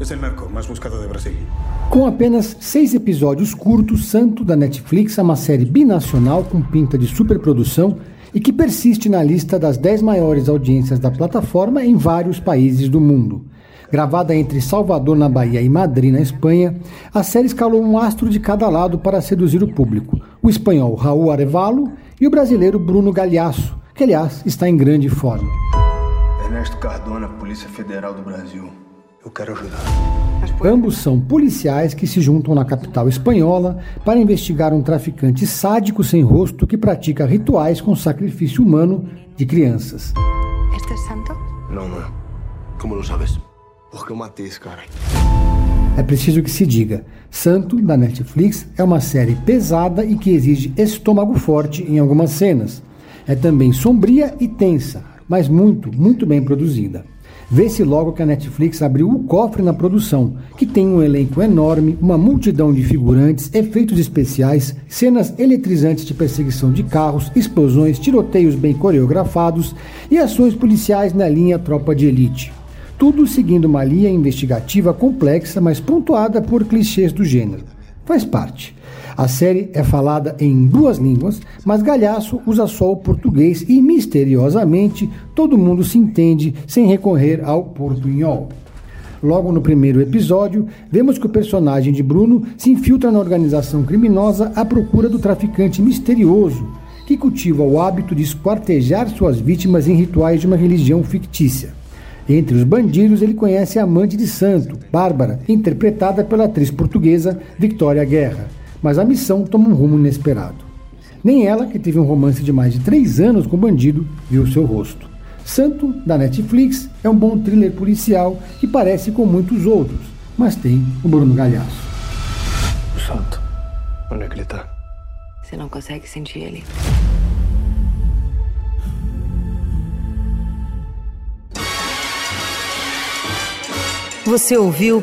É o narco mais buscado de Brasil. Com apenas seis episódios curtos, Santo da Netflix é uma série binacional com pinta de superprodução e que persiste na lista das 10 maiores audiências da plataforma em vários países do mundo. Gravada entre Salvador, na Bahia, e Madrid, na Espanha, a série escalou um astro de cada lado para seduzir o público: o espanhol Raul Arevalo e o brasileiro Bruno Galhaço, que, aliás, está em grande forma. Ernesto Cardona, Polícia Federal do Brasil. Eu quero ajudar. Ambos são policiais que se juntam na capital espanhola para investigar um traficante sádico sem rosto que pratica rituais com sacrifício humano de crianças. ¿Este es Santo? Não, não é. Como lo sabes? Porque eu matei esse cara. É preciso que se diga: Santo, da Netflix, é uma série pesada e que exige estômago forte em algumas cenas. É também sombria e tensa, mas muito, muito bem produzida. Vê-se logo que a Netflix abriu o cofre na produção, que tem um elenco enorme, uma multidão de figurantes, efeitos especiais, cenas eletrizantes de perseguição de carros, explosões, tiroteios bem coreografados e ações policiais na linha Tropa de Elite. Tudo seguindo uma linha investigativa complexa, mas pontuada por clichês do gênero. Faz parte. A série é falada em duas línguas, mas Galhaço usa só o português e, misteriosamente, todo mundo se entende sem recorrer ao portunhol. Logo no primeiro episódio, vemos que o personagem de Bruno se infiltra na organização criminosa à procura do traficante misterioso, que cultiva o hábito de esquartejar suas vítimas em rituais de uma religião fictícia. Entre os bandidos, ele conhece a amante de santo, Bárbara, interpretada pela atriz portuguesa Victoria Guerra mas a missão toma um rumo inesperado. Nem ela, que teve um romance de mais de três anos com o bandido, viu seu rosto. Santo, da Netflix, é um bom thriller policial que parece com muitos outros, mas tem o Bruno Galhaço. O Santo, onde é que ele está? Você não consegue sentir ele? Você ouviu